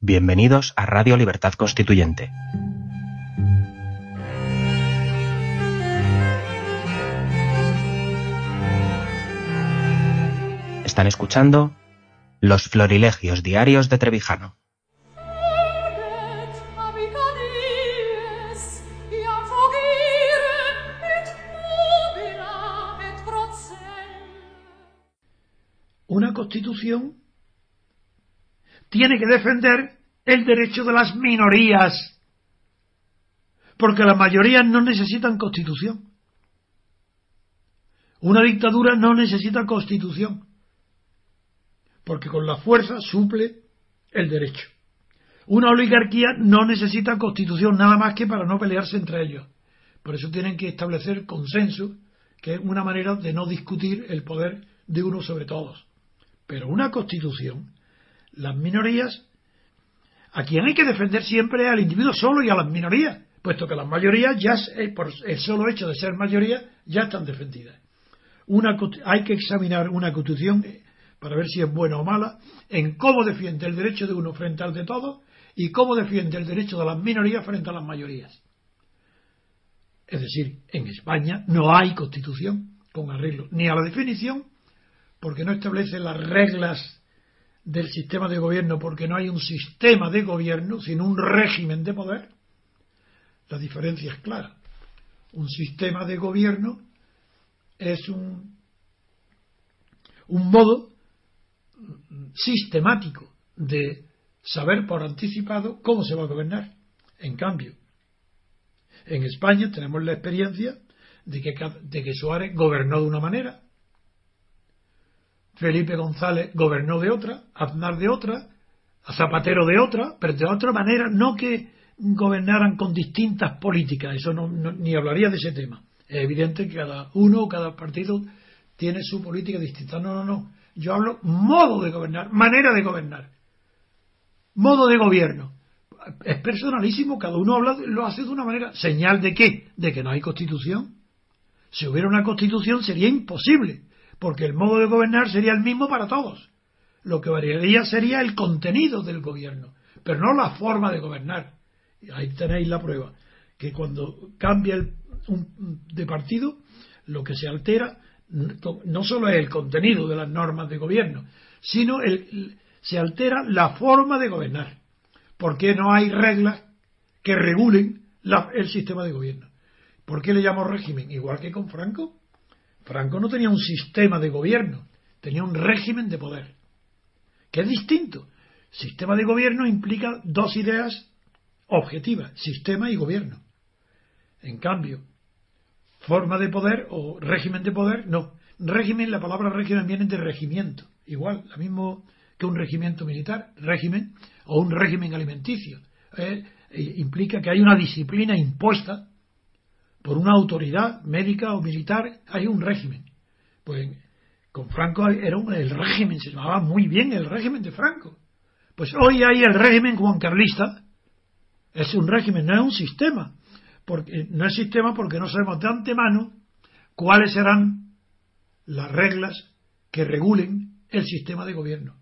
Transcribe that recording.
Bienvenidos a Radio Libertad Constituyente. Están escuchando Los Florilegios Diarios de Trevijano. Una constitución tiene que defender el derecho de las minorías, porque las mayorías no necesitan constitución. Una dictadura no necesita constitución, porque con la fuerza suple el derecho. Una oligarquía no necesita constitución nada más que para no pelearse entre ellos. Por eso tienen que establecer consenso, que es una manera de no discutir el poder de uno sobre todos. Pero una constitución, las minorías, a quien hay que defender siempre al individuo solo y a las minorías, puesto que las mayorías ya, por el solo hecho de ser mayoría, ya están defendidas. Una, hay que examinar una constitución para ver si es buena o mala, en cómo defiende el derecho de uno frente al de todos y cómo defiende el derecho de las minorías frente a las mayorías. Es decir, en España no hay constitución con arreglo ni a la definición porque no establece las reglas del sistema de gobierno, porque no hay un sistema de gobierno, sino un régimen de poder, la diferencia es clara. Un sistema de gobierno es un, un modo sistemático de saber por anticipado cómo se va a gobernar. En cambio, en España tenemos la experiencia de que, de que Suárez gobernó de una manera, Felipe González gobernó de otra, Aznar de otra, Zapatero de otra, pero de otra manera, no que gobernaran con distintas políticas, eso no, ni hablaría de ese tema. Es evidente que cada uno cada partido tiene su política distinta. No, no, no. Yo hablo modo de gobernar, manera de gobernar, modo de gobierno. Es personalísimo, cada uno habla, lo hace de una manera. ¿Señal de qué? De que no hay constitución. Si hubiera una constitución sería imposible porque el modo de gobernar sería el mismo para todos. Lo que variaría sería el contenido del gobierno, pero no la forma de gobernar. Ahí tenéis la prueba, que cuando cambia el, un, de partido, lo que se altera no solo es el contenido de las normas de gobierno, sino el, se altera la forma de gobernar, porque no hay reglas que regulen el sistema de gobierno. ¿Por qué le llamo régimen? Igual que con Franco. Franco no tenía un sistema de gobierno, tenía un régimen de poder, que es distinto. Sistema de gobierno implica dos ideas objetivas, sistema y gobierno. En cambio, forma de poder o régimen de poder, no. Régimen, la palabra régimen viene de regimiento, igual, lo mismo que un regimiento militar, régimen, o un régimen alimenticio. Eh, implica que hay una disciplina impuesta por una autoridad médica o militar, hay un régimen. Pues con Franco era un, el régimen, se llamaba muy bien el régimen de Franco. Pues hoy hay el régimen juancarlista, es un régimen, no es un sistema. Porque, no es sistema porque no sabemos de antemano cuáles serán las reglas que regulen el sistema de gobierno.